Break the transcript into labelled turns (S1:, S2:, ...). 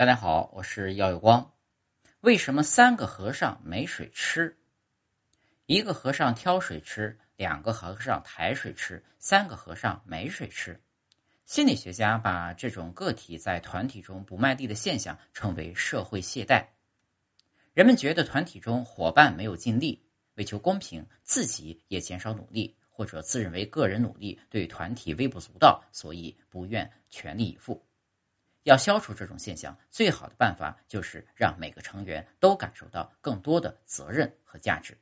S1: 大家好，我是耀有光。为什么三个和尚没水吃？一个和尚挑水吃，两个和尚抬水吃，三个和尚没水吃。心理学家把这种个体在团体中不卖力的现象称为社会懈怠。人们觉得团体中伙伴没有尽力，为求公平，自己也减少努力，或者自认为个人努力对团体微不足道，所以不愿全力以赴。要消除这种现象，最好的办法就是让每个成员都感受到更多的责任和价值。